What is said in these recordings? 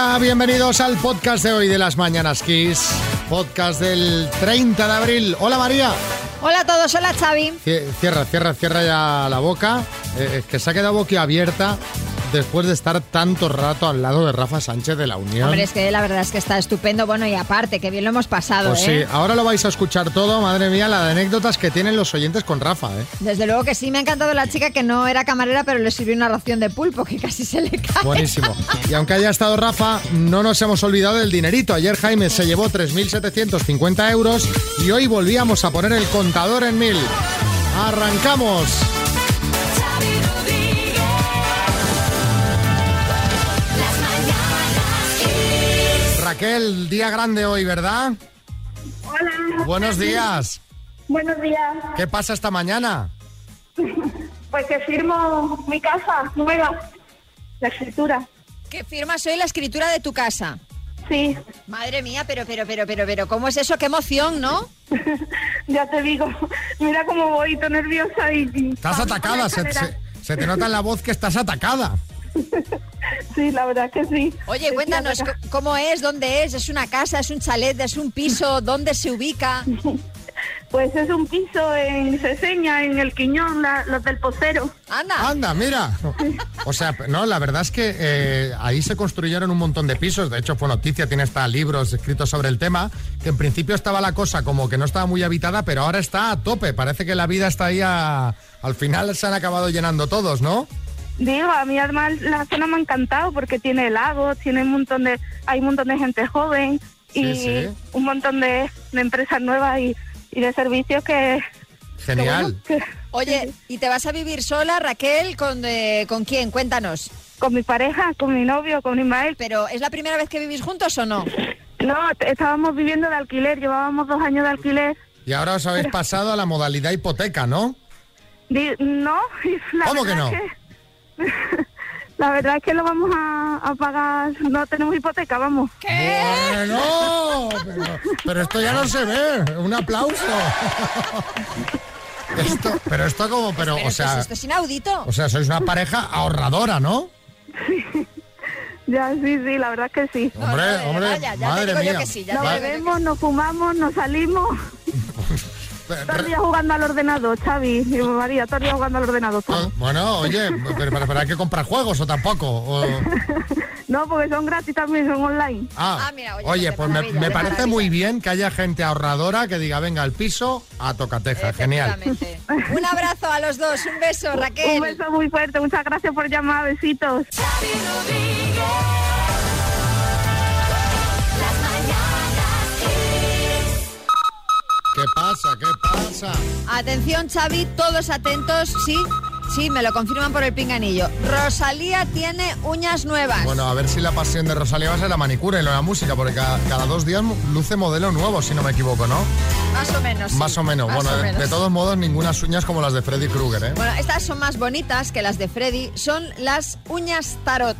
Hola, bienvenidos al podcast de hoy de las Mañanas Kiss, podcast del 30 de abril. Hola María. Hola a todos, hola Xavi. Cierra, cierra, cierra ya la boca. Eh, es que se ha quedado boquiabierta después de estar tanto rato al lado de Rafa Sánchez de la Unión. Hombre, es que la verdad es que está estupendo. Bueno, y aparte, que bien lo hemos pasado, Pues ¿eh? sí, ahora lo vais a escuchar todo, madre mía, la de anécdotas que tienen los oyentes con Rafa, ¿eh? Desde luego que sí, me ha encantado la chica que no era camarera, pero le sirvió una ración de pulpo que casi se le cae. Buenísimo. Y aunque haya estado Rafa, no nos hemos olvidado del dinerito. Ayer Jaime se llevó 3.750 euros y hoy volvíamos a poner el contador en mil. ¡Arrancamos! Raquel, día grande hoy, ¿verdad? Hola. Buenos días. Buenos días. ¿Qué pasa esta mañana? Pues que firmo mi casa nueva, la escritura. Que firmas hoy la escritura de tu casa. Sí, Madre mía, pero, pero, pero, pero, pero, ¿cómo es eso? ¡Qué emoción, ¿no? ya te digo. Mira cómo voy, tan nerviosa y... Estás atacada, se- se te nota en la voz que estás atacada. Sí, la verdad que sí. Oye, cuéntanos, ¿cómo es? ¿Dónde es? ¿Es una casa? ¿Es un chalet? ¿Es un piso? ¿Dónde se ubica? Pues es un piso en Ceseña, en el Quiñón, la- los del Posero. Anda. Anda, mira. O sea, no, la verdad es que eh, ahí se construyeron un montón de pisos. De hecho, fue noticia, tiene hasta libros escritos sobre el tema. Que en principio estaba la cosa como que no estaba muy habitada, pero ahora está a tope. Parece que la vida está ahí a- Al final se han acabado llenando todos, ¿no? Digo, a mí además la zona me ha encantado porque tiene lagos, tiene un montón de... Hay un montón de gente joven y Sí, sí. un montón de, de empresas nuevas y, y de servicios que... que Genial. bueno, que- Oye, ¿y te vas a vivir sola, Raquel? ¿Con, eh, ¿con quién? Cuéntanos. con mi pareja, con mi novio, con Ismael. ¿Pero es la primera vez que vivís juntos o no? No, estábamos viviendo de alquiler, llevábamos dos años de alquiler. Y ahora os habéis pasado a la modalidad hipoteca, ¿no? Di- no, la ¿Cómo que no? es que- la verdad es que lo vamos a, a pagar, no tenemos hipoteca, vamos. Bueno, pero, pero esto ya no se ve. Un aplauso. Esto, pero esto como, pero, Pero o sea, es- esto es inaudito. o sea, sois una pareja ahorradora, ¿no? Ya, sí, sí, la verdad es que sí. Hombre, no, hombre, ya- te madre digo yo mía. que sí, ya Nos yo que bebemos, nos fumamos, nos salimos. Todo el día jugando al ordenador, Xavi y María, todo el día jugando al ordenador. Ah. Bueno, oye, pero, pero, pero hay que comprar juegos o tampoco. o- No, porque son gratis también, son online. Ah, Ah, mira, oye, oye, pues me, parece maravilla. muy bien que haya gente ahorradora que diga, venga, al piso a tocateja. Genial. Un abrazo a los dos, un beso, Raquel. Un beso muy fuerte, muchas gracias por llamar, besitos. ¿Qué pasa? ¿Qué pasa? Atención, Xavi, todos atentos, sí, sí, me lo confirman por el pinganillo. Rosalía tiene uñas nuevas. Bueno, a ver si la pasión de Rosalía va a ser la manicura y no la música, porque cada, cada dos días luce modelo nuevo, si no me equivoco, ¿no? más o menos. sí, Más o menos. más bueno, o de, menos. de todos modos, ninguna uñas como las de Freddy Krueger, ¿eh? Bueno, estas son más bonitas que las de Freddy, son las uñas tarot.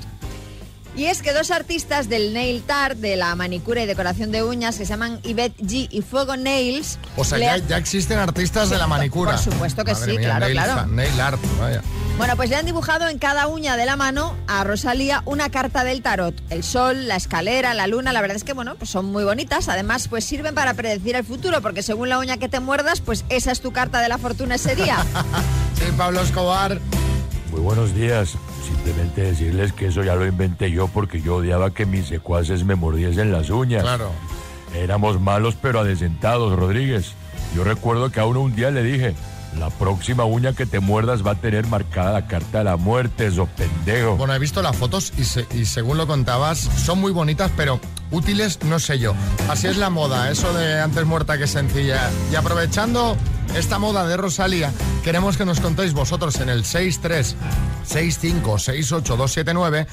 Y es que dos artistas del nail art, de la manicura y decoración de uñas, que se llaman Yvette G y Fuego Nails. O sea, ya, existen artistas de la manicura. por supuesto que Madre sí, mía, claro, nail, claro. Nail art, vaya. Bueno, pues le han dibujado en cada uña de la mano a Rosalía una carta del tarot. El sol, la escalera, la luna, la verdad es que, bueno, pues son muy bonitas. Además, pues sirven para predecir el futuro, porque según la uña que te muerdas, pues esa es tu carta de la fortuna ese día. Sí, Pablo Escobar. Muy buenos días. Simplemente decirles que eso ya lo inventé yo porque yo odiaba que mis secuaces me mordiesen las uñas. Claro. Éramos malos pero adesentados, Rodríguez. Yo recuerdo que a uno un día le dije, la próxima uña que te muerdas va a tener marcada la carta de la muerte, eso pendejo. Bueno, he visto las fotos y, se- y según lo contabas, son muy bonitas, pero útiles no sé yo. Así es la moda, eso de antes muerta que sencilla. Y aprovechando esta moda de Rosalía, queremos que nos contéis vosotros en el 63 65 68 279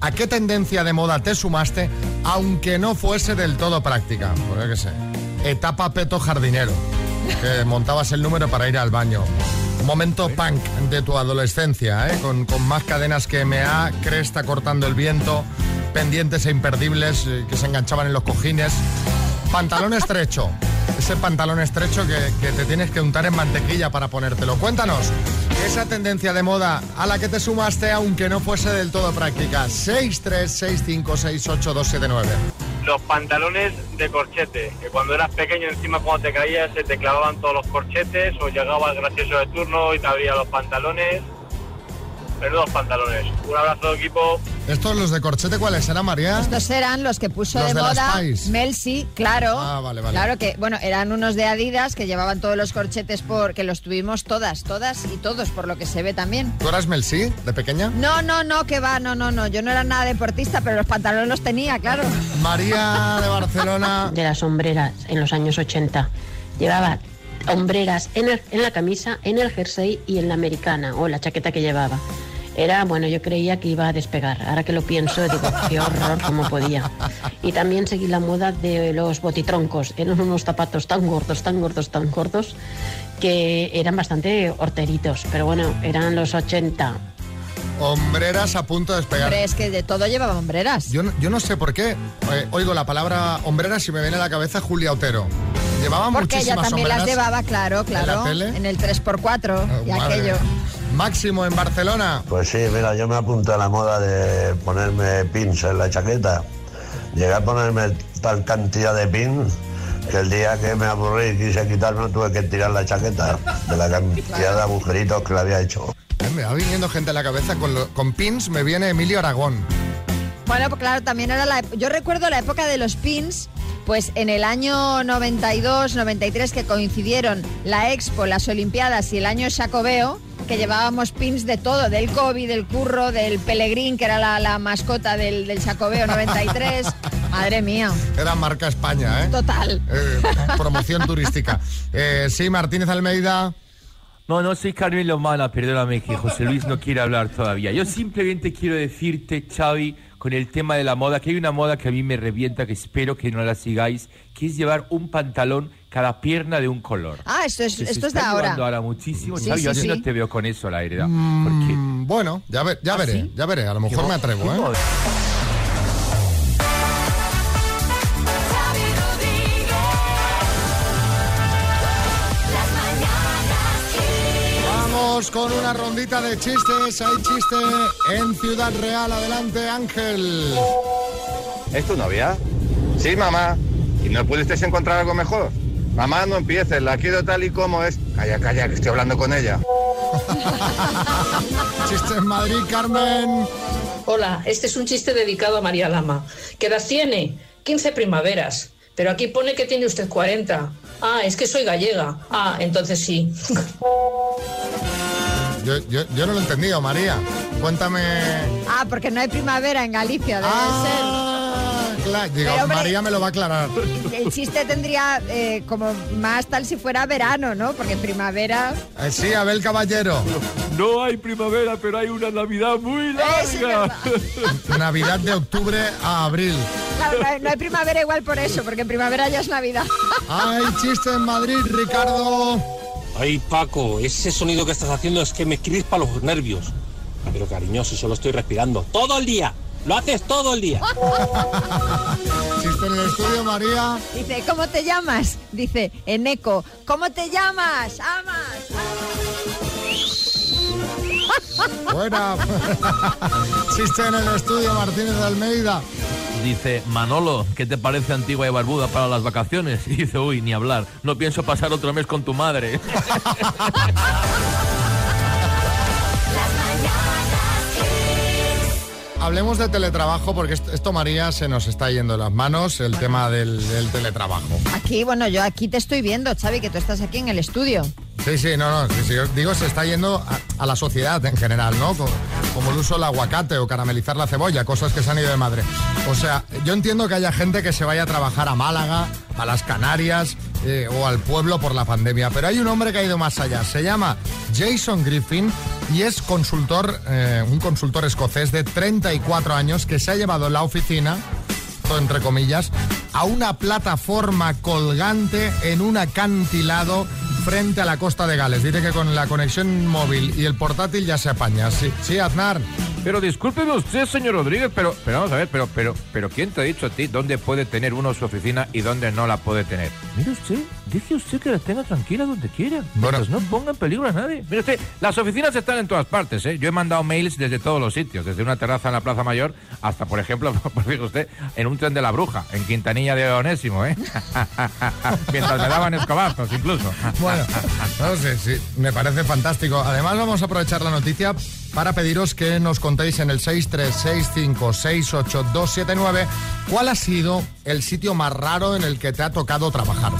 a qué tendencia de moda te sumaste, aunque no fuese del todo práctica. Pues yo qué sé. Etapa peto jardinero, que montabas el número para ir al baño. Momento punk de tu adolescencia, ¿eh? con, con más cadenas que MA, cresta cortando el viento, pendientes e imperdibles eh, que se enganchaban en los cojines. Pantalón estrecho, ese pantalón estrecho que, que te tienes que untar en mantequilla para ponértelo. Cuéntanos, Esa tendencia de moda a la que te sumaste aunque no fuese del todo práctica. 636568279. Los pantalones de corchete, que cuando eras pequeño encima cuando te caías se te clavaban todos los corchetes o llegaba el gracioso de turno y te abría los pantalones. Menudos pantalones. Un abrazo equipo. ¿Estos los de corchete cuáles eran, María? Estos eran los que puso Los de, moda Spice. Mel C, claro. Ah, vale, vale. Claro que, bueno, eran unos de Adidas que llevaban todos los corchetes por que los tuvimos todas, todas y todos, por lo que se ve también. ¿Tú eras Mel C, de pequeña? No, no, no, que va, no, no, no. Yo no era nada deportista, pero los pantalones los tenía, claro. María de Barcelona. de las hombreras en los años 80. Llevaba hombreras en, el- en la camisa, en el jersey y en la americana o la chaqueta que llevaba. Era, bueno, yo creía que iba a despegar. Ahora que lo pienso, digo, qué horror, cómo podía. Y también seguí la moda de los botitroncos. Eran unos zapatos tan gordos, tan gordos, tan gordos, que eran bastante horteritos. Pero bueno, eran los 80. Hombreras a punto de despegar. Hombre, es que de todo llevaba hombreras. Yo, no- yo no sé por qué. eh, oigo la palabra hombreras y me viene a la cabeza Julia Otero. Llevaba Porque ella muchísimas también las llevaba, claro, claro. tele? En el 3x4 Oh, y madre. aquello. Máximo en Barcelona. Pues sí, mira, yo me apunto a la moda de ponerme pins en la chaqueta. Llegué a ponerme tal cantidad de pins que el día que me aburrí y quise quitarme tuve que tirar la chaqueta de la cantidad de agujeritos que le había hecho. Eh, Me va viniendo gente a la cabeza con, lo- con pins. Me viene Emilio Aragón. Bueno, pues claro, también era la... Yo recuerdo la época de los pins, pues en el año 92, 93, que coincidieron la Expo, las Olimpiadas y el año Jacobeo, que llevábamos pins de todo, del COVID, del curro, del Pelegrín, que era la, la mascota del, del Jacobeo 93. Madre mía, Era marca España, ¿eh? total. Eh, promoción turística. Eh, sí, Martínez Almeida. No, no soy Carmen Lomana, perdóname que José Luis no quiere hablar todavía. Yo simplemente quiero decirte, Xavi, con el tema de la moda, que hay una moda que a mí me revienta, que espero que no la sigáis, que es llevar un pantalón cada pierna de un color. Ah, esto es, esto es de ahora. ahora muchísimo, Sí, yo sí, así sí. no te veo con eso, la verdad. Porque... Mm, bueno, ya, ve- ya ¿Ah, veré, sí? ya veré. A lo mejor me atrevo, ¿Qué ¿eh? Vamos con una rondita de chistes. Hay chiste en Ciudad Real. Adelante, Ángel. ¿Es tu novia? Sí, mamá. ¿Y no pudiste encontrar algo mejor? Mamá, no empieces, la quiero tal y como es. Calla, calla, que estoy hablando con ella. Chiste en Madrid, Carmen. Hola, este es un chiste dedicado a María Lama. ¿Qué edad tiene? 15 primaveras. Pero aquí pone que tiene usted 40. Ah, es que soy gallega. Ah, entonces sí. Yo, yo, yo no lo he entendido, María. Cuéntame. Ah, porque no hay primavera en Galicia, debe Ah, claro. Digo, Pero, hombre- María me lo va a aclarar. El chiste tendría eh, como más tal si fuera verano, ¿no? Porque en primavera... Eh, sí, Abel Caballero. No hay primavera, pero hay una Navidad muy larga. Navidad de octubre a abril. Claro, no hay, no hay primavera igual por eso, porque en primavera ya es Navidad. Hay chiste en Madrid, Ricardo. Ay, Paco, ese sonido que estás haciendo es que me crispa los nervios. Pero cariño, si solo estoy respirando todo el día. Lo haces todo el día. Chiste en el estudio, María. Dice, ¿cómo te llamas? Dice, Eneco, ¿cómo te llamas? Amas. Buena. Chiste en el estudio, Martínez de Almeida. Dice, Manolo, ¿qué te parece Antigua y Barbuda para las vacaciones? Y dice, uy, ni hablar, no pienso pasar otro mes con tu madre. Hablemos de teletrabajo porque esto, esto, María, se nos está yendo las manos, el tema del, del teletrabajo. Aquí, bueno, yo aquí te estoy viendo, Xavi, que tú estás aquí en el estudio. Sí, sí, no, no, sí, sí, yo digo, se está yendo a, a la sociedad en general, ¿no? Co- Como, el uso del aguacate o caramelizar la cebolla, cosas que se han ido de madre. O sea, yo entiendo que haya gente que se vaya a trabajar a Málaga, a las Canarias eh, o al pueblo por la pandemia, pero hay un hombre que ha ido más allá. Se llama Jason Griffin y es consultor, eh, un consultor escocés de 34 años que se ha llevado la oficina entre comillas, a una plataforma colgante en un acantilado frente a la costa de Gales. Dice que con la conexión móvil y el portátil ya se apaña. Sí, sí Aznar. Pero discúlpeme usted, señor Rodríguez, pero, pero vamos a ver, pero, pero, pero ¿quién te ha dicho a ti dónde puede tener uno su oficina y dónde no la puede tener? Mire usted, deje usted que las tenga tranquila donde quiera. Bueno. No ponga en peligro a nadie. Mire usted, las oficinas están en todas partes, ¿eh? Yo he mandado mails desde todos los sitios, desde una terraza en la Plaza Mayor hasta, por ejemplo, fíjese usted, en un tren de la bruja, en Quintanilla de Onésimo, ¿eh? Mientras me daban escobazos, incluso. Bueno, no sé, sí, me parece fantástico. Además, vamos a aprovechar la noticia para pediros que nos contéis en el 636568279 cuál ha sido el sitio más raro en el que te ha tocado trabajar.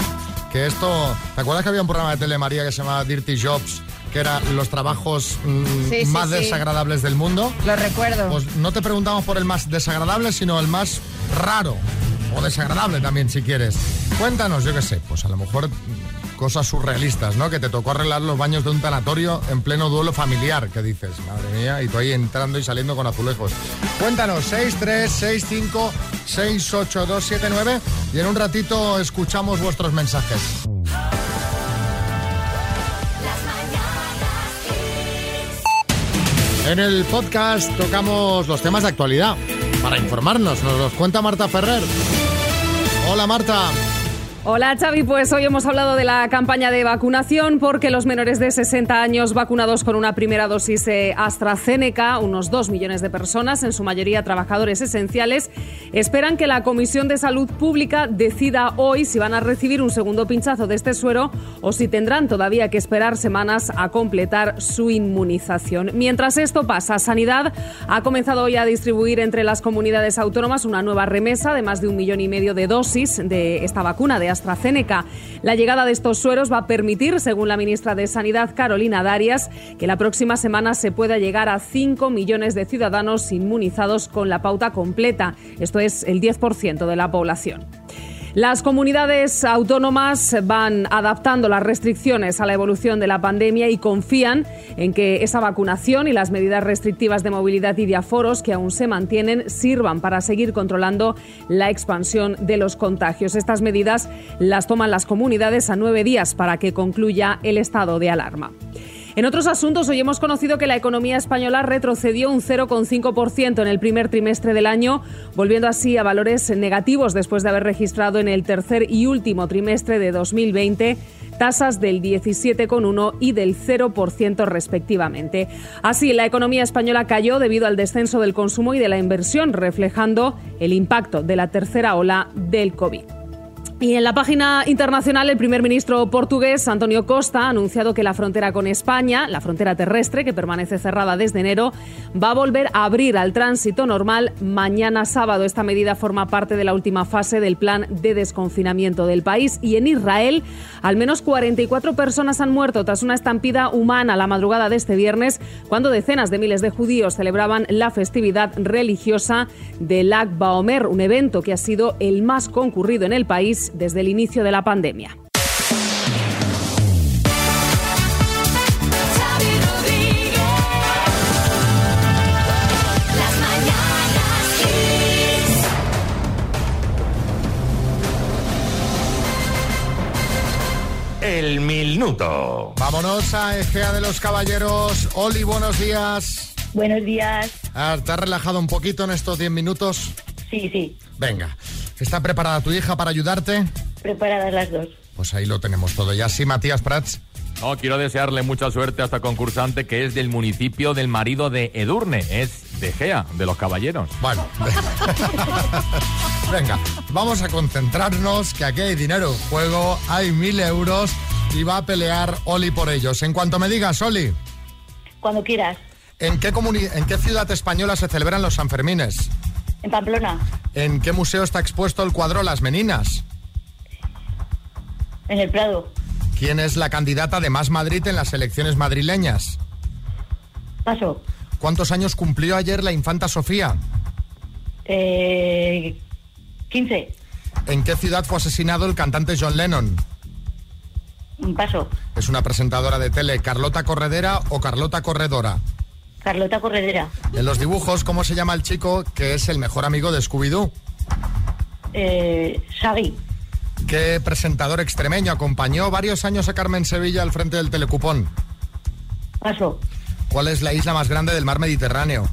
Que esto, ¿te acuerdas que había un programa de Telemaría que se llamaba Dirty Jobs? Que eran los trabajos mm, Sí, sí, más sí. desagradables del mundo. Lo recuerdo. Pues no te preguntamos por el más desagradable, sino el más raro. O desagradable también, si quieres. Cuéntanos, yo qué sé, pues a lo mejor cosas surrealistas, ¿no? Que te tocó arreglar los baños de un tanatorio en pleno duelo familiar, que dices, madre mía, y tú ahí entrando y saliendo con azulejos. Cuéntanos, 636568279 y en un ratito escuchamos vuestros mensajes. En el podcast tocamos los temas de actualidad para informarnos. Nos los cuenta Marta Ferrer. Hola Marta. Hola Xavi, pues hoy hemos hablado de la campaña de vacunación porque los menores de 60 años vacunados con una primera dosis de AstraZeneca, unos 2 millones de personas, en su mayoría trabajadores esenciales, esperan que la Comisión de Salud Pública decida hoy si van a recibir un segundo pinchazo de este suero o si tendrán todavía que esperar semanas a completar su inmunización. Mientras esto pasa, Sanidad ha comenzado hoy a distribuir entre las comunidades autónomas una nueva remesa de más de un millón y medio de dosis de esta vacuna de AstraZeneca. La llegada de estos sueros va a permitir, según la ministra de Sanidad, Carolina Darias, que la próxima semana se pueda llegar a 5 millones de ciudadanos inmunizados con la pauta completa. Esto es el 10% de la población. Las comunidades autónomas van adaptando las restricciones a la evolución de la pandemia y confían en que esa vacunación y las medidas restrictivas de movilidad y de aforos que aún se mantienen sirvan para seguir controlando la expansión de los contagios. Estas medidas las toman las comunidades a nueve días para que concluya el estado de alarma. En otros asuntos, hoy hemos conocido que la economía española retrocedió un 0,5% en el primer trimestre del año, volviendo así a valores negativos después de haber registrado en el tercer y último trimestre de 2020 tasas del 17,1 y del 0% respectivamente. Así, la economía española cayó debido al descenso del consumo y de la inversión, reflejando el impacto de la tercera ola del COVID. Y en la página internacional, el primer ministro portugués, Antonio Costa, ha anunciado que la frontera con España, la frontera terrestre, que permanece cerrada desde enero, va a volver a abrir al tránsito normal mañana sábado. Esta medida forma parte de la última fase del plan de desconfinamiento del país. Y en Israel, al menos 44 personas han muerto tras una estampida humana la madrugada de este viernes, cuando decenas de miles de judíos celebraban la festividad religiosa del Lag Baomer, un evento que ha sido el más concurrido en el país desde el inicio de la pandemia. El minuto. Vámonos a Egea de los Caballeros. Oli, buenos días. Buenos días. Ah, ¿Te has relajado un poquito en estos 10 minutos? Sí, sí. Venga. ¿Está preparada tu hija para ayudarte? Preparadas las dos. Pues ahí lo tenemos todo. Y así, Matías Prats. No, quiero desearle mucha suerte a esta concursante que es del municipio del marido de Edurne, es de Gea, de los caballeros. Bueno, venga, vamos a concentrarnos que aquí hay dinero en juego, hay mil euros y va a pelear Oli por ellos. En cuanto me digas, Oli, Cuando quieras. ¿en qué, comuni- ¿en qué ciudad española se celebran los Sanfermines? En Pamplona. ¿En qué museo está expuesto el cuadro Las Meninas? En el Prado. ¿Quién es la candidata de Más Madrid en las elecciones madrileñas? Paso. ¿Cuántos años cumplió ayer la infanta Sofía? Eh, 15. ¿En qué ciudad fue asesinado el cantante John Lennon? Un paso. ¿Es una presentadora de tele Carlota Corredera o Carlota Corredora? Carlota Corredera. En los dibujos, ¿cómo se llama el chico que es el mejor amigo de Scooby-Doo? Eh, Shaggy. ¿Qué presentador extremeño acompañó varios años a Carmen Sevilla al frente del Telecupón? Paso. ¿Cuál es la isla más grande del mar Mediterráneo?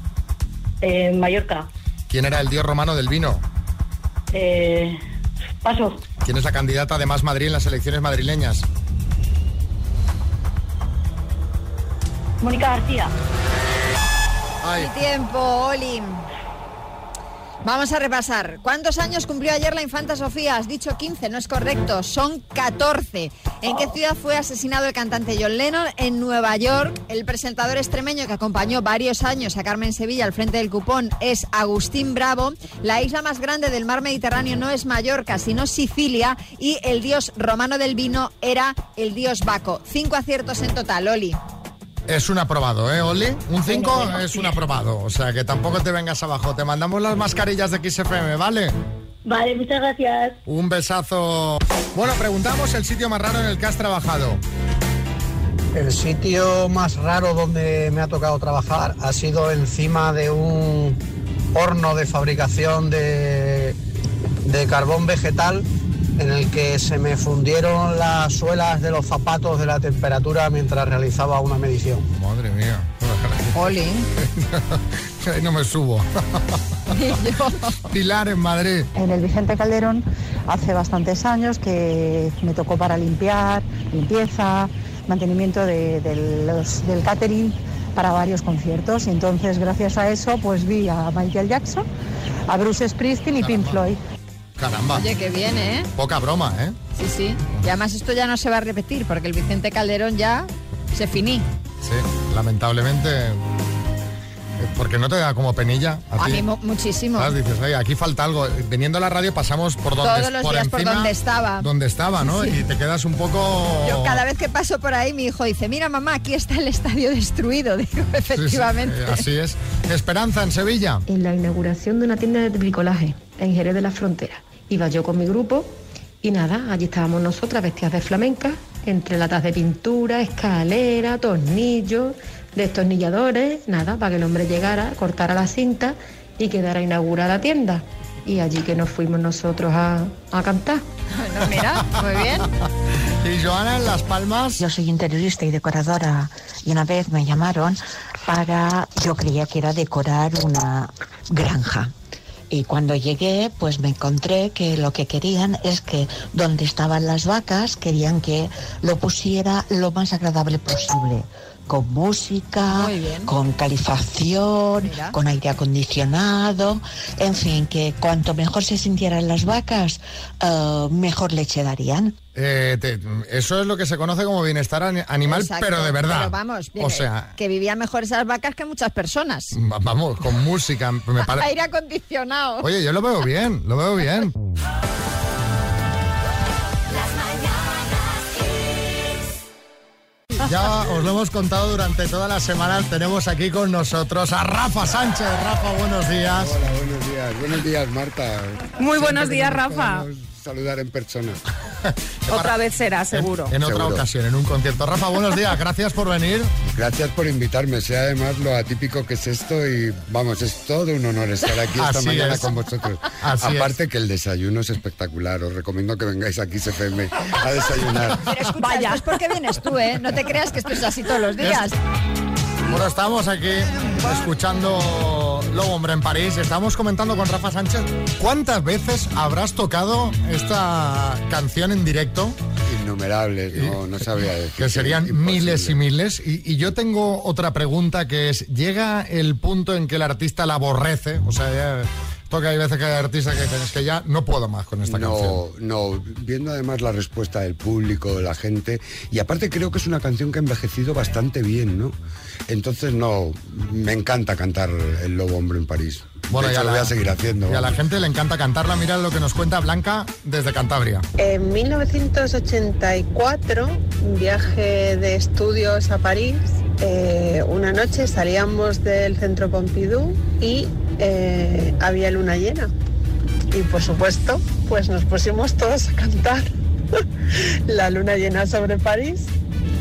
Eh, Mallorca. ¿Quién era el dios romano del vino? Eh, Paso. ¿Quién es la candidata de Más Madrid en las elecciones madrileñas? Mónica García. El tiempo, Oli. Vamos a repasar. ¿Cuántos años cumplió ayer la infanta Sofía? Has dicho 15, no es correcto, son 14. ¿En qué ciudad fue asesinado el cantante John Lennon? En Nueva York. El presentador extremeño que acompañó varios años a Carmen Sevilla al frente del cupón es Agustín Bravo. La isla más grande del mar Mediterráneo no es Mallorca, sino Sicilia. Y el dios romano del vino era el dios Baco. Cinco aciertos en total, Oli. Es un aprobado, ¿eh, Oli? Un 5 es un aprobado. O sea, que tampoco te vengas abajo. Te mandamos las mascarillas de XFM, ¿vale? Vale, muchas gracias. Un besazo. Bueno, preguntamos el sitio más raro en el que has trabajado. El sitio más raro donde me ha tocado trabajar ha sido encima de un horno de fabricación de, de carbón vegetal en el que se me fundieron las suelas de los zapatos de la temperatura mientras realizaba una medición. Madre mía. Oli. Ahí no me subo. Pilar en Madrid. En el Vicente Calderón hace bastantes años que me tocó para limpiar, limpieza, mantenimiento de- de los- del catering para varios conciertos. Y entonces, gracias a eso, pues vi a Michael Jackson, a Bruce Springsteen y Pink Floyd. Caramba. Oye, que viene, ¿eh? Poca broma, ¿eh? Sí, sí. Y además esto ya no se va a repetir porque el Vicente Calderón ya se finí. Sí, lamentablemente. eh, Porque no te da como penilla. A, mí mu- muchísimo. ¿Sabes? Dices, oye, aquí falta algo. Viniendo a la radio pasamos por donde Todos los por días por encima, donde estaba. Donde estaba, ¿no? Sí. Y te quedas un poco. Yo cada vez que paso por ahí mi hijo dice, mira mamá, aquí está el estadio destruido. Digo, Sí, sí, efectivamente. eh, así es. Esperanza en Sevilla. en la inauguración de una tienda de bricolaje en Jerez de la Frontera. Iba yo con mi grupo y nada, allí estábamos nosotras vestidas de flamenca, entre latas de pintura, escalera, tornillos, destornilladores, nada, para que el hombre llegara, cortara la cinta y quedara inaugurada la tienda. Y allí que nos fuimos nosotros a, a cantar. Bueno, mira, muy bien. Y Joana en Las Palmas. Yo soy interiorista y decoradora y una vez me llamaron para, yo creía que era decorar una granja. Y cuando llegué, pues me encontré que lo que querían es que donde estaban las vacas, querían que lo pusiera lo más agradable posible. Con música, con calefacción, Mira. con aire acondicionado, en fin, que cuanto mejor se sintieran las vacas, eh, mejor leche darían. Eh, te- eso es lo que se conoce como bienestar ani- animal, Exacto, pero de verdad. Pero vamos, o sea, que vivían mejor esas vacas que muchas personas. va- vamos, con música. Me pare- Aire acondicionado. Oye, yo lo veo bien, lo veo bien. Ya os lo hemos contado durante toda la semana. Tenemos aquí con nosotros a Rafa Sánchez. Rafa, buenos días. Hola, buenos días. Buenos días, Marta. Muy buenos días, Rafa. Saludar en persona. Otra vez será, seguro. En otra Seguro. ocasión, en un concierto. Rafa, buenos días. Gracias por venir. Gracias por invitarme. Sé además lo atípico que es esto y vamos, es todo un honor estar aquí esta Así mañana es. con vosotros. Así Aparte que el desayuno es espectacular. Os recomiendo que vengáis aquí CFM a desayunar. Pero escucha, esto es porque vienes tú, ¿eh? No te creas que esto es así todos los días. Bueno, estamos aquí escuchando Lobo Hombre en París. Estamos comentando con Rafa Sánchez. ¿Cuántas veces habrás tocado esta canción en directo? Innumerables, no, no sabría decir. Que serían miles y miles. Y, y yo tengo otra pregunta que es, ¿llega el punto en que el artista la aborrece? O sea, ya, que hay veces que hay artistas que dicen, es que ya no puedo más con esta canción. No, no, viendo además la respuesta del público, de la gente, y aparte creo que es una canción que ha envejecido bastante bien, ¿no? Entonces, no, me encanta cantar El Lobo Hombre en París. Bueno, de y hecho, a lo voy a seguir haciendo. Y a la gente le encanta cantarla. Mira lo que nos cuenta Blanca desde Cantabria. En 1984, un viaje de estudios a París, eh, una noche salíamos del centro Pompidou y eh, había luna llena. Y por supuesto, pues nos pusimos todos a cantar la luna llena sobre París.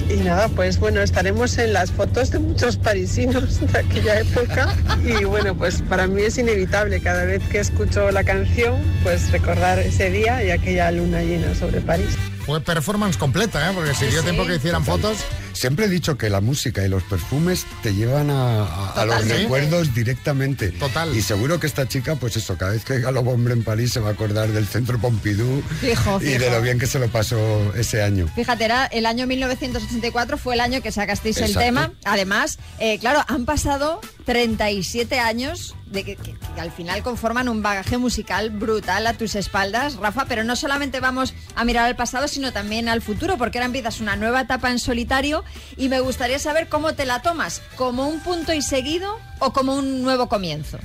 Y nada, pues bueno, estaremos en las fotos de muchos parisinos de aquella época. Y bueno, pues para mí es inevitable cada vez que escucho la canción, pues recordar ese día y aquella luna llena sobre París. fue performance completa, ¿eh? Porque si dio tiempo que hicieran fotos. Siempre he dicho que la música y los perfumes te llevan a, a- a los recuerdos directamente. Total. Y seguro que esta chica, pues eso, cada vez que diga Lobo Hombre en París se va a acordar del centro Pompidou Fijo, y de lo bien que se lo pasó ese año. Fíjate, era el año 1984 fue el año que sacasteis el tema. Además, eh, claro, han pasado 37 años de que, que- que al final conforman un bagaje musical brutal a tus espaldas, Rafa, pero no solamente vamos a mirar al pasado, sino también al futuro, porque ahora empiezas una nueva etapa en solitario y me gustaría saber cómo te la tomas, como un punto y seguido o como un nuevo comienzo.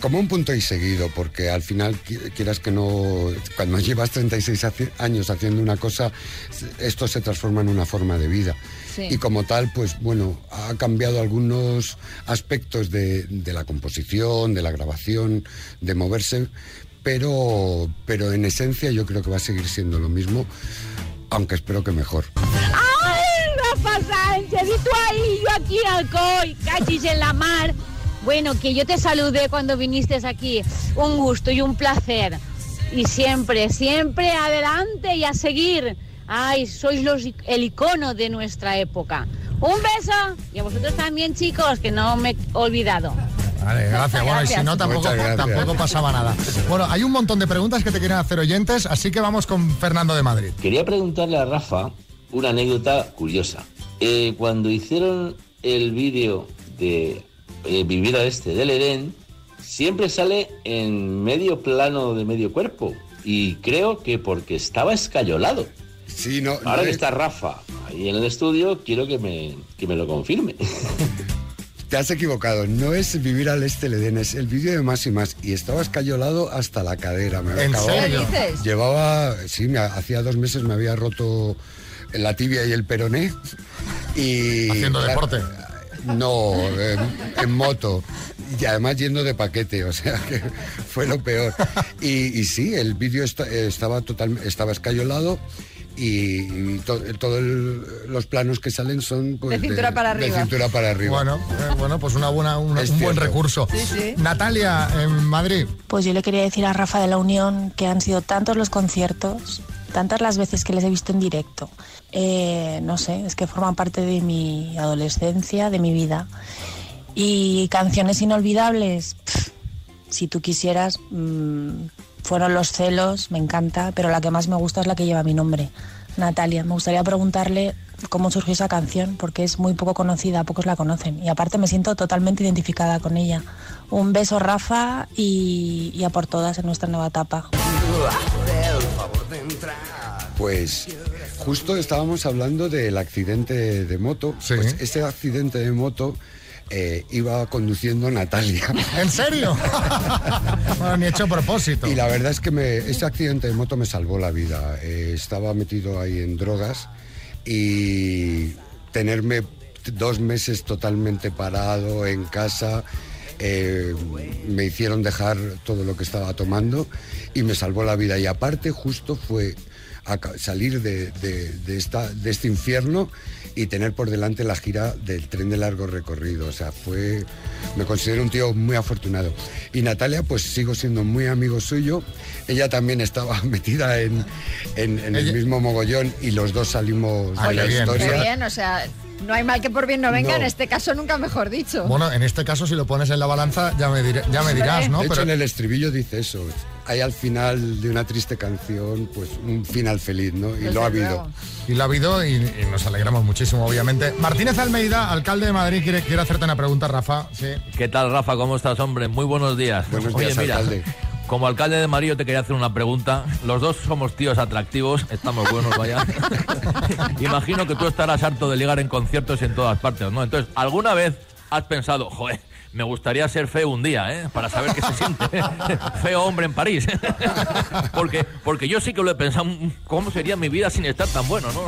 Como un punto y seguido, porque al final, qui- quieras que no, cuando llevas 36 haci- años haciendo una cosa, esto se transforma en una forma de vida. Sí. Y como tal, pues bueno, ha cambiado algunos aspectos de, de la composición, de la grabación, de moverse, pero, pero en esencia yo creo que va a seguir siendo lo mismo, aunque espero que mejor. ¡Ay, Rafa Sánchez! ¿Y tú ahí, yo aquí alcohol, cachis en la mar? Bueno, que yo te saludé cuando viniste aquí. Un gusto y un placer. Y siempre, siempre adelante y a seguir. Ay, sois los, i- el icono de nuestra época. Un beso y a vosotros también, chicos, que no me he olvidado. Vale, gracias. Bueno, y si no, tampoco, gracias. tampoco pasaba nada. Bueno, hay un montón de preguntas que te quieren hacer oyentes, así que vamos con Fernando de Madrid. Quería preguntarle a Rafa una anécdota curiosa. Eh, cuando hicieron el vídeo de eh, Vivir al Este del Edén, siempre sale en medio plano de medio cuerpo. Y creo que porque estaba escayolado. Sí, no, Ahora no que es- está Rafa ahí en el estudio, quiero que me, que me lo confirme. Te has equivocado, no es vivir al este del Edén, es el vídeo de más y más. Y estaba escayolado hasta la cadera. Me ¿En serio? Llevaba, sí, me, hacía dos meses me había roto la tibia y el peroné. Y, Haciendo deporte. No, en, en moto. Y además yendo de paquete, o sea que fue lo peor. Y, y sí, el vídeo esta- estaba total, estaba escayolado y, y to- todos los planos que salen son pues, De cintura para arriba. De cintura para arriba. Bueno, eh, bueno pues una buena, una- un buen recurso. Sí, sí. Natalia, en Madrid. Pues yo le quería decir a Rafa de la Unión que han sido tantos los conciertos, tantas las veces que les he visto en directo. Eh, no sé, es que forman parte de mi adolescencia, de mi vida. Y canciones inolvidables, si tú quisieras, mm, fueron Los celos, me encanta, pero la que más me gusta es la que lleva mi nombre, Natalia. Me gustaría preguntarle cómo surgió esa canción, porque es muy poco conocida, pocos la conocen. Y aparte me siento totalmente identificada con ella. Un beso, Rafa, y, y a por todas en nuestra nueva etapa. Pues justo estábamos hablando del accidente de moto. Pues ese accidente de moto eh, iba conduciendo Natalia. ¿En serio? bueno, ni hecho a propósito. Y la verdad es que me- ese accidente de moto me salvó la vida. Eh, estaba metido ahí en drogas y tenerme dos meses totalmente parado en casa. eh, me hicieron dejar todo lo que estaba tomando y me salvó la vida. Y aparte justo fue salir de, de- de esta, de este infierno y tener por delante la gira del tren de largo recorrido. O sea, fue. Me considero un tío muy afortunado. Y Natalia, pues sigo siendo muy amigo suyo. Ella también estaba metida en, en- en el mismo mogollón y los dos salimos de la Qué historia. bien, o sea, no hay mal que por bien no venga, No. en este caso nunca mejor dicho. Bueno, en este caso, si lo pones en la balanza, ya me, diré- ya me dirás, ¿no? De hecho, Pero- en el estribillo dice eso. Hay al final de una triste canción, pues un final feliz, ¿no? Y lo ha habido. Y lo ha habido y, y nos alegramos muchísimo, obviamente. Martínez Almeida, alcalde de Madrid, quiere, quiere hacerte una pregunta, Rafa. Sí. ¿Qué tal, Rafa? ¿Cómo estás, hombre? Muy buenos días. Buenos Oye, días, mira, alcalde. Como alcalde de Madrid yo te quería hacer una pregunta. Los dos somos tíos atractivos, estamos buenos, vaya. Imagino que tú estarás harto de ligar en conciertos y en todas partes, ¿no? Entonces, ¿alguna vez has pensado, joder, me gustaría ser feo un día, ¿eh? Para saber qué se siente feo hombre en París. porque, porque yo sí que lo he pensado, ¿cómo sería mi vida sin estar tan bueno, no?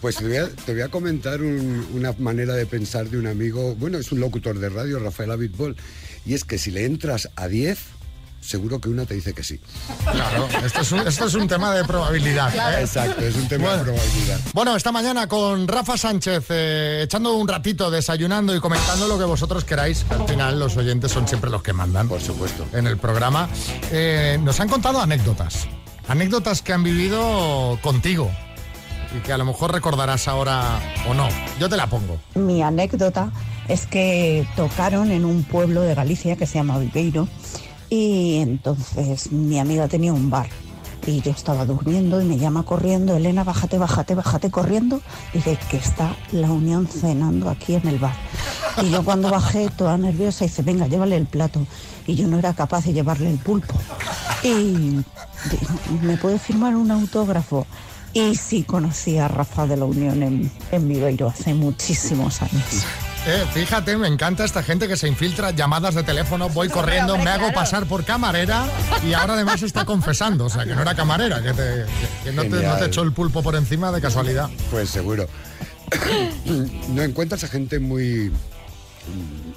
Pues te voy a, te voy a comentar un- una manera de pensar de un amigo, bueno, es un locutor de radio, Rafael Abitbol, y es que si le entras a 10, seguro que una te dice que sí. Claro, esto es un, esto es un tema de probabilidad. ¿eh? Exacto, es un tema de probabilidad. Bueno, esta mañana con Rafa Sánchez, eh, echando un ratito, desayunando y comentando lo que vosotros queráis. Al final, los oyentes son siempre los que mandan. Por supuesto. En el programa. Eh, nos han contado anécdotas. anécdotas que han vivido contigo y que a lo mejor recordarás ahora o no. Yo te la pongo. Mi anécdota es que tocaron en un pueblo de Galicia que se llama Viveiro y entonces mi amiga tenía un bar y yo estaba durmiendo y me llama corriendo, Elena, bájate, bájate, bájate corriendo. Dice que está la Unión cenando aquí en el bar. Y yo cuando bajé, toda nerviosa, dice, venga, llévale el plato. Y yo no era capaz de llevarle el pulpo. Y ¿me puede firmar un autógrafo? Y sí conocí a Rafa de la Unión en, en Viveiro hace muchísimos años. Eh, fíjate, me encanta esta gente que se infiltra llamadas de teléfono, voy corriendo, hombre, me hago pasar por camarera y ahora además está confesando, o sea, que no era camarera, que, te- que no, te, no te echó el pulpo por encima de casualidad. Pues seguro. no encuentras a gente muy,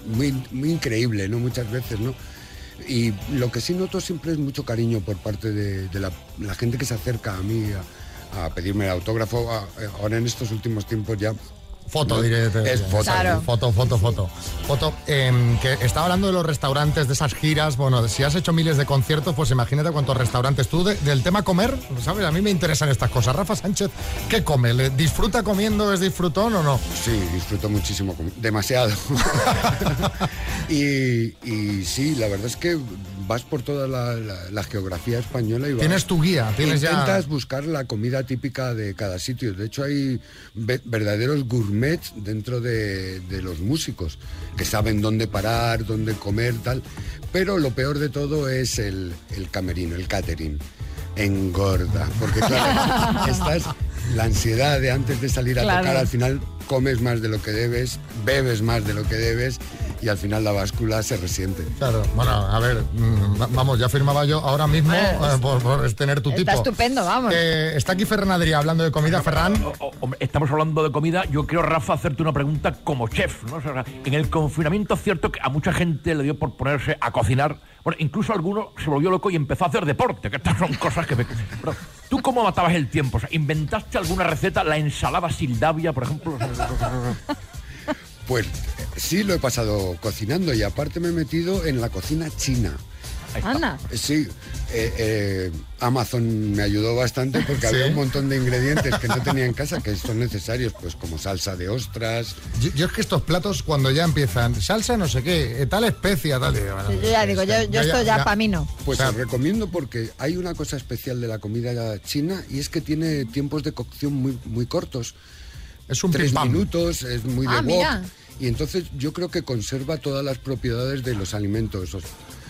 muy, muy increíble, ¿no? Muchas veces, ¿no? Y lo que sí noto siempre es mucho cariño por parte de, de la, la gente que se acerca a mí a, a pedirme el autógrafo. A- ahora en estos últimos tiempos ya... Foto, ¿no? diré. Es foto. Claro. Foto, foto, foto. Foto. em, que estaba hablando de los restaurantes, de esas giras. Bueno, si has hecho miles de conciertos, pues imagínate cuántos restaurantes. Tú, de- del tema comer, ¿sabes? A mí me interesan estas cosas. Rafa Sánchez, ¿qué come? ¿Le ¿Disfruta comiendo? ¿Es disfrutón o no? Sí, disfruto muchísimo, demasiado. y, y sí, la verdad es que vas por toda la, la- la geografía española y vas- Tienes tu guía, tienes ya- intentas buscar la comida típica de cada sitio. De hecho, hay ve- verdaderos dentro de, de los músicos que saben dónde parar, dónde comer, tal. Pero lo peor de todo es el, el camerino, el catering. Engorda, porque claro, estás la ansiedad de antes de salir a Claro. tocar, al final comes más de lo que debes, bebes más de lo que debes y al final la báscula se resiente. Claro, bueno, a ver, mm, va- vamos, ya firmaba yo ahora mismo eh, por, por tener tu Está tipo. estupendo, vamos. Eh, está aquí Ferran Adrià hablando de comida. Ferran, estamos hablando de comida. Yo quiero, Rafa, hacerte una pregunta como chef. ¿no? O sea, en el confinamiento es cierto que a mucha gente le dio por ponerse a cocinar. Bueno, incluso alguno se volvió loco y empezó a hacer deporte, que estas son cosas que... me- Pero, ¿Tú cómo matabas el tiempo? O sea, ¿Inventaste alguna receta? ¿La ensalada sildavia, por ejemplo? Pues sí lo he pasado cocinando y aparte me he metido en la cocina china. Anda. Sí, eh, eh, Amazon me ayudó bastante porque Sí. había un montón de ingredientes que no tenía en casa que son necesarios, pues como salsa de ostras. yo, yo es que estos platos cuando ya empiezan, salsa no sé qué, eh, tal especia, tal... bueno, Yo ya digo, yo, yo esto ya, para mí no. Pues os recomiendo porque hay una cosa especial de la comida china y es que tiene tiempos de cocción muy, muy cortos. Es un Tres minutos, es muy de Ah, wok. mira. Y entonces yo creo que conserva todas las propiedades de los alimentos. O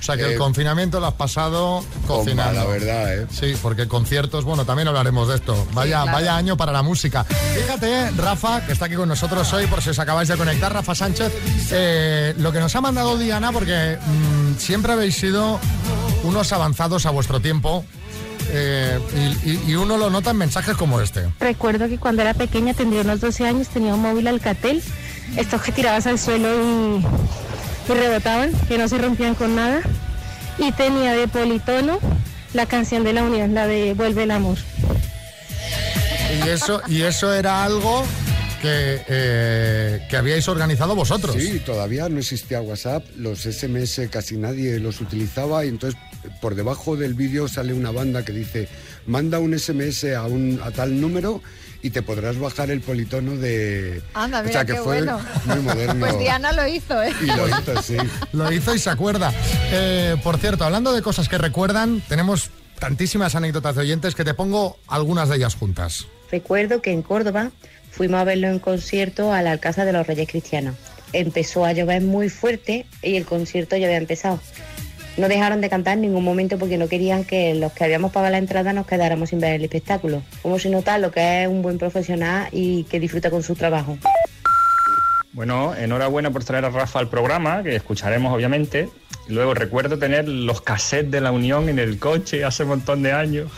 sea que el confinamiento lo has pasado cocinando. la verdad, ¿eh? Sí, porque conciertos, bueno, también hablaremos de esto. Vaya, claro. vaya año para la música. Fíjate, Rafa, que está aquí con nosotros hoy, por si os acabáis de conectar, Rafa Sánchez, eh, lo que nos ha mandado Diana, porque mm, siempre habéis sido unos avanzados a vuestro tiempo. Eh, y, uno lo nota en mensajes como este. Recuerdo que cuando era pequeña, tendría unos 12 años, tenía un móvil Alcatel, estos que tirabas al suelo y, y rebotaban, que no se rompían con nada. Y tenía de politono la canción de la unión, la de Vuelve el amor. Y eso, y eso era algo que, eh, que habíais organizado vosotros. Sí, todavía no existía WhatsApp, los SMS casi nadie los utilizaba y entonces por debajo del vídeo sale una banda que dice manda un SMS a, un, a tal número y te podrás bajar el politono de... Anda, o mira sea que qué fue bueno. muy moderno. Pues Diana lo hizo, ¿eh? Y lo hizo, sí. Lo hizo y se acuerda. Eh, por cierto, hablando de cosas que recuerdan, tenemos tantísimas anécdotas de oyentes que te pongo algunas de ellas juntas. Recuerdo que en Córdoba fuimos a verlo en concierto al Alcázar de los Reyes Cristianos. Empezó a llover muy fuerte y el concierto ya había empezado. No dejaron de cantar en ningún momento porque no querían que los que habíamos pagado la entrada nos quedáramos sin ver el espectáculo. Como se nota lo que es un buen profesional y que disfruta con su trabajo. Bueno, enhorabuena por traer a Rafa al programa, que escucharemos obviamente. Luego recuerdo tener los cassettes de la Unión en el coche hace un montón de años.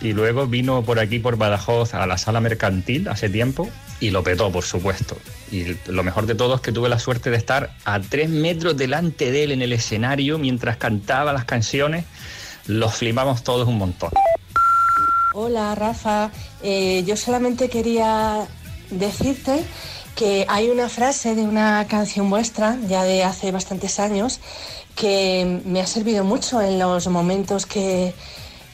Y luego vino por aquí, por Badajoz, a la sala mercantil hace tiempo y lo petó, por supuesto. Y lo mejor de todo es que tuve la suerte de estar a tres metros delante de él en el escenario mientras cantaba las canciones. Los flipamos todos un montón. Hola Rafa, Eh, yo solamente quería decirte que hay una frase de una canción vuestra, ya de hace bastantes años, que me ha servido mucho en los momentos que,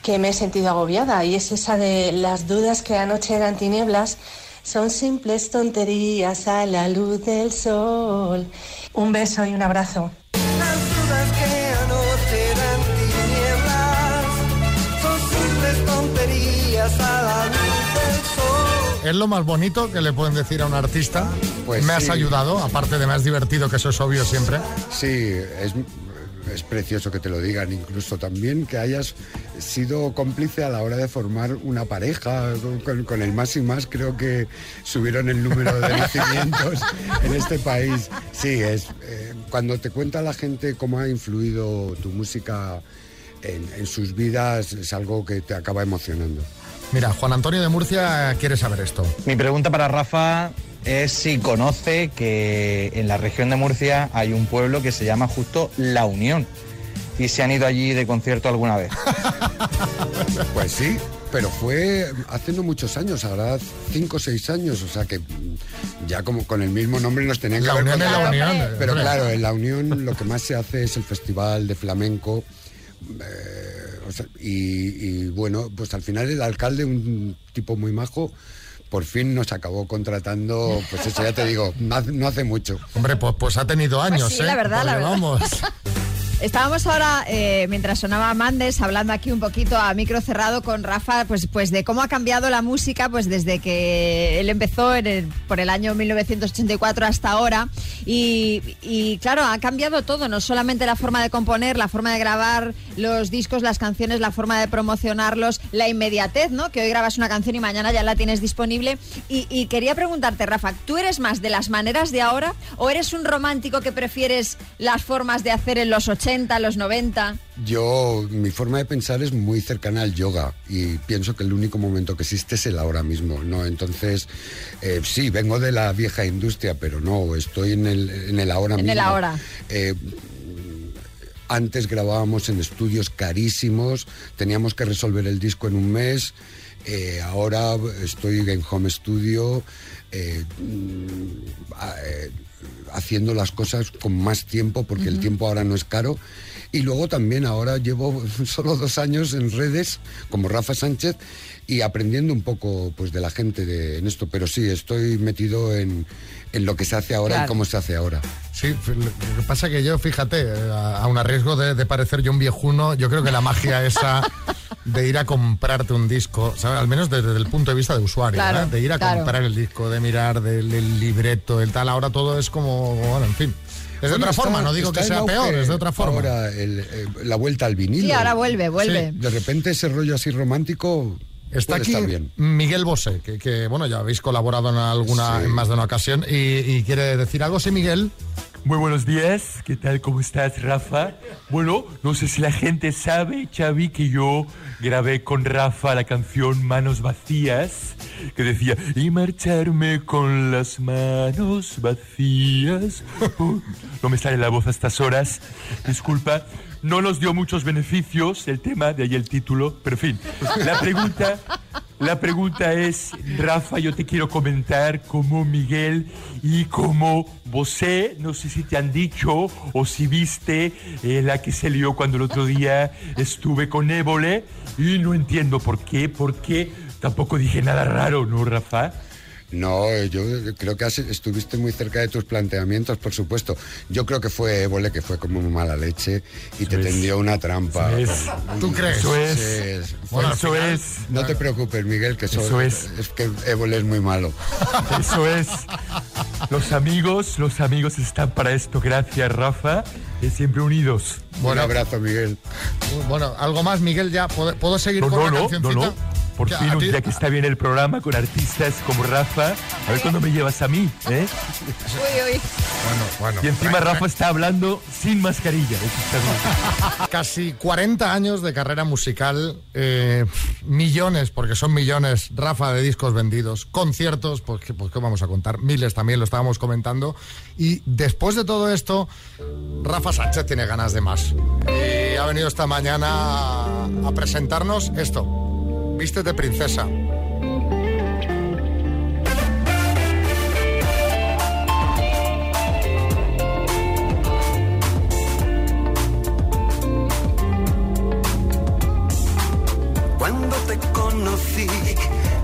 que me he sentido agobiada y es esa de las dudas que anoche eran tinieblas. Son simples tonterías a la luz del sol. Un beso y un abrazo. Es lo más bonito que le pueden decir a un artista. Pues me has ayudado, aparte de más divertido, que eso es obvio siempre. Sí, es, es precioso que te lo digan, incluso también que hayas sido cómplice a la hora de formar una pareja. Con, con- con el más y más creo que subieron el número de nacimientos en este país. Sí, es eh, cuando te cuenta la gente cómo ha influido tu música en, en sus vidas, es algo que te acaba emocionando. Mira, Juan Antonio de Murcia quiere saber esto. Mi pregunta para Rafa es si conoce que en la región de Murcia hay un pueblo que se llama justo La Unión. Y se han ido allí de concierto alguna vez. Pues sí, pero fue hace no muchos años, ahora cinco o seis años, o sea que ya como con el mismo nombre nos tenían que La haber Unión la Pero claro, en la Unión lo que más se hace es el festival de flamenco. eh, o sea, y, y bueno, pues al final el alcalde, un tipo muy majo, por fin nos acabó contratando, pues eso ya te digo, no hace, no hace mucho. Hombre, pues, pues ha tenido años, sí, ¿eh? la verdad, la Porque verdad. Vamos. Estábamos ahora, eh, mientras sonaba Mandes, hablando aquí un poquito a micro cerrado con Rafa, pues, pues de cómo ha cambiado la música pues desde que él empezó en por el año 1984 hasta ahora. Y, y, claro, ha cambiado todo, no solamente la forma de componer, la forma de grabar los discos, las canciones, la forma de promocionarlos, la inmediatez, ¿no? Que hoy grabas una canción y mañana ya la tienes disponible. Y, y quería preguntarte, Rafa, ¿tú eres más de las maneras de ahora o eres un romántico que prefieres las formas de hacer en los 80, los 90? Yo, mi forma de pensar es muy cercana al yoga y pienso que el único momento que existe es el ahora mismo, ¿no? Entonces, eh, sí, vengo de la vieja industria, pero no, estoy en el, en el ahora En mismo. el ahora. Eh, antes grabábamos en estudios carísimos, teníamos que resolver el disco en un mes. eh, ahora estoy en home studio eh, mm, a- eh, haciendo las cosas con más tiempo porque el tiempo ahora no es caro. Y luego también ahora llevo solo dos años en redes como Rafa Sánchez y aprendiendo un poco pues de la gente de, en esto. Pero sí, estoy metido en, en lo que se hace ahora Claro. y cómo se hace ahora. Sí, lo que pasa que yo, fíjate, eh, a, a un riesgo de, de parecer yo un viejuno, yo creo que la magia esa de ir a comprarte un disco, ¿sabes? al menos desde el punto de vista de usuario, Claro, ¿eh? de ir a claro. comprar el disco, de mirar del el libreto, el tal, ahora todo es como, bueno, en fin. Es de otra está- forma, no digo que sea peor, es de otra forma. Ahora el, eh, la vuelta al vinilo. Sí, ahora vuelve, vuelve. Sí, de repente ese rollo así romántico Está aquí estar bien. Miguel Bosé, que, que, bueno, ya habéis colaborado en alguna, Sí. en más de una ocasión, y, y quiere decir algo, sí, Miguel. Muy buenos días, ¿qué tal? ¿Cómo estás, Rafa? Bueno, no sé si la gente sabe, Xavi, que yo grabé con Rafa la canción Manos Vacías, que decía, y marcharme con las manos vacías. No me sale la voz a estas horas, disculpa. No nos dio muchos beneficios el tema, de ahí el título, pero en fin. La pregunta, la pregunta es, Rafa, yo te quiero comentar cómo Miguel y cómo Bosé, no sé si te han dicho o si viste eh, la que se lió cuando el otro día estuve con Évole y no entiendo por qué, porque tampoco dije nada raro, ¿no, Rafa? No, eh, yo creo que has- estuviste muy cerca de tus planteamientos, por supuesto. Yo creo que fue Évole, que fue como mala leche y te tendió una trampa. Eso es. ¿Tú crees? Eso es. Bueno, eso final- es. No te preocupes, Miguel, que eso, Eso es. Es que Évole es muy malo. Eso es. Los amigos, los amigos están para esto. Gracias, Rafa. Y siempre unidos. Un abrazo, Miguel. Bueno, algo más, Miguel, ya. ¿Puedo, puedo seguir No, con no, la no, no, cancioncita? no. Por fin, un ti- día que está bien el programa con artistas como Rafa. A ver cuándo me llevas a mí, ¿eh? Uy, uy. Bueno. Y encima Rafa está hablando sin mascarilla. Casi 40 años de carrera musical, eh, millones, porque son millones, Rafa, de discos vendidos, conciertos, pues, ¿qué- pues qué vamos a contar, miles también, lo estábamos comentando. Y después de todo esto, Rafa Sánchez tiene ganas de más. Y ha venido esta mañana a, a presentarnos esto. Vístete princesa.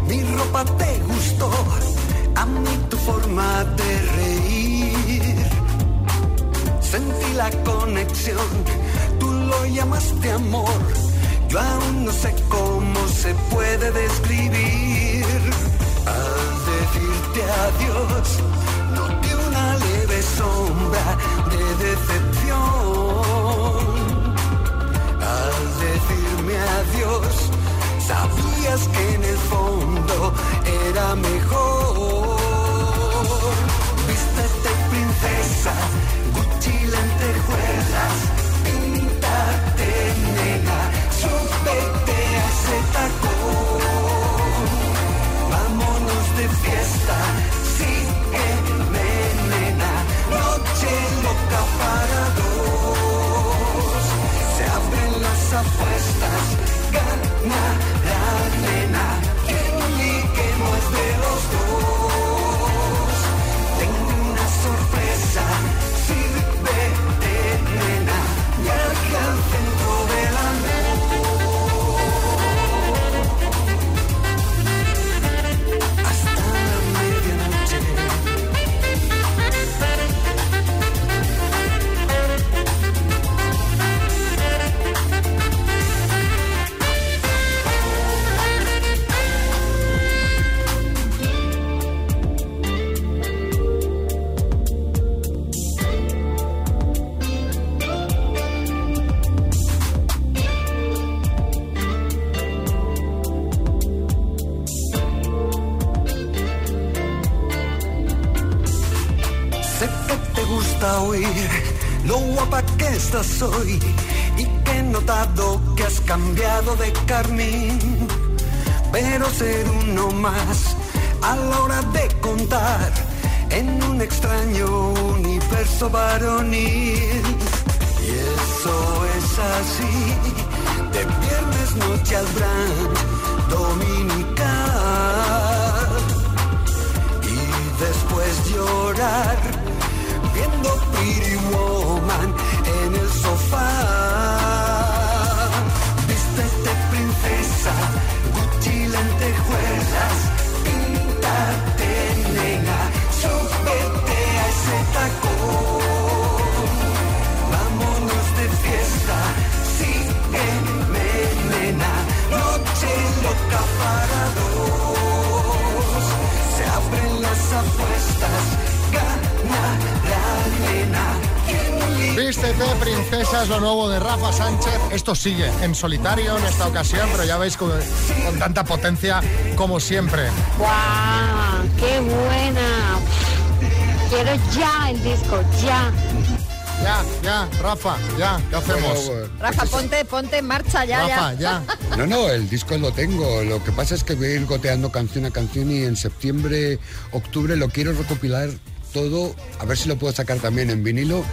mi ropa te gustó, a mí tu forma de reír. Sentí la conexión, tú lo llamaste amor, yo aún no sé cómo se puede describir. Al decirte adiós, noté una leve sombra de decepción. Al decirme adiós, sabías que en el fondo era mejor. Vístete princesa, lo guapa que estás hoy y que he notado que has cambiado de carmín. Pero ser uno más a la hora de contar en un extraño universo varonil. Y eso es así, de viernes noche al brunch dominical y después llorar viendo Woman en el sofá. Vístete, princesa, es lo nuevo de Rafa Sánchez. Esto sigue en solitario en esta ocasión, pero ya veis con, con tanta potencia como siempre. ¡Guau! ¡Qué buena! Quiero ya el disco, ya. Ya, ya, Rafa, ya, ¿qué hacemos? Rafa, ponte, ponte en marcha ya, Rafa, ya. No, no, el disco lo tengo. Lo que pasa es que voy a ir goteando canción a canción y en septiembre, octubre lo quiero recopilar todo, a ver si lo puedo sacar también en vinilo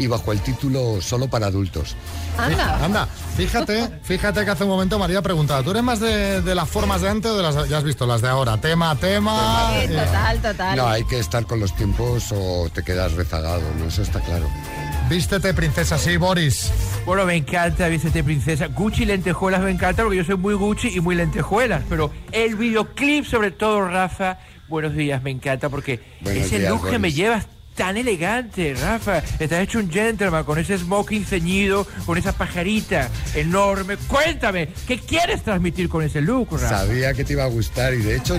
y bajo el título Solo para adultos. Anda. Anda, fíjate, fíjate que hace un momento María preguntaba, ¿tú eres más de, de las formas de antes o de las, ya has visto, las de ahora? Tema, tema. Sí, eh, total, total. No, hay que estar con los tiempos o te quedas rezagado, ¿no? Eso está claro. Vístete, princesa, sí, Boris. Bueno, me encanta Vístete Princesa. Gucci lentejuelas me encanta porque yo soy muy Gucci y muy lentejuelas. Pero el videoclip, sobre todo, Rafa, buenos días, me encanta porque Buenos ese días, look que me llevas tan elegante, Rafa. Estás hecho un gentleman con ese smoking ceñido, con esa pajarita enorme. Cuéntame, ¿qué quieres transmitir con ese look, Rafa? Sabía que te iba a gustar y de hecho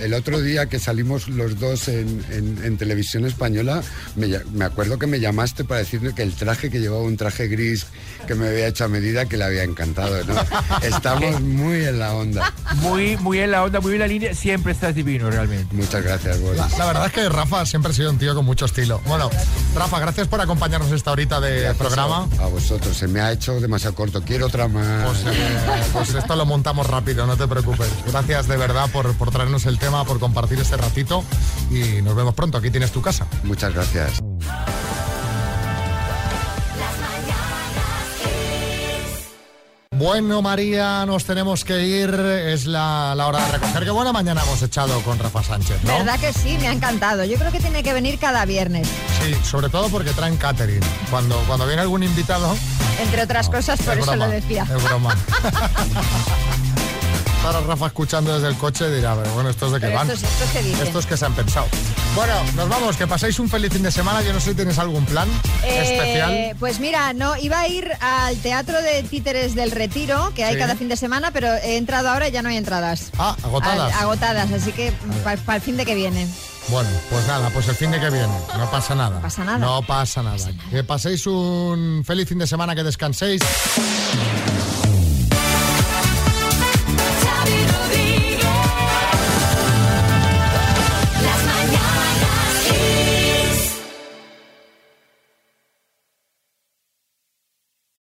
el otro día que salimos los dos en, en- en televisión española, me, me acuerdo que me llamaste para decirme que el traje que llevaba un traje gris que me había hecho a medida que le había encantado, ¿no? Estamos muy en la onda. Muy, muy en la onda, muy en la línea. Siempre estás divino, realmente. Muchas gracias, Boris. La, la verdad es que Rafa siempre ha sido un tío con mucho estilo. Bueno, Rafa, gracias por acompañarnos esta horita de programa. A vosotros, se me ha hecho demasiado corto. Quiero otra más. Pues, eh, pues esto lo montamos rápido, no te preocupes. Gracias de verdad por, por traernos el tema, por compartir este ratito y nos vemos pronto. Aquí tienes tu casa. Muchas gracias. Bueno, María, nos tenemos que ir. Es la, la hora de recoger. Qué buena mañana hemos echado con Rafa Sánchez, ¿no? ¿Verdad que sí? Me ha encantado. Yo creo que tiene que venir cada viernes. Sí, sobre todo porque traen catering. Cuando, cuando viene algún invitado, Entre otras cosas, por es eso broma, lo decía. Es broma. ahora Rafa escuchando desde el coche dirá, pero bueno, ¿estos de qué van? estos- estos qué dicen. Estos que se han pensado. Bueno, nos vamos, que paséis un feliz fin de semana. Yo no sé si tienes algún plan Eh, especial. Pues mira, no, iba a ir al Teatro de Títeres del Retiro, que hay Sí. cada fin de semana, pero he entrado ahora y ya no hay entradas. Ah, agotadas. Al- agotadas, así que para el fin de que viene. Bueno, pues nada, pues el fin de que viene. No pasa nada. pasa nada. No pasa nada. Que paséis un feliz fin de semana, que descanséis.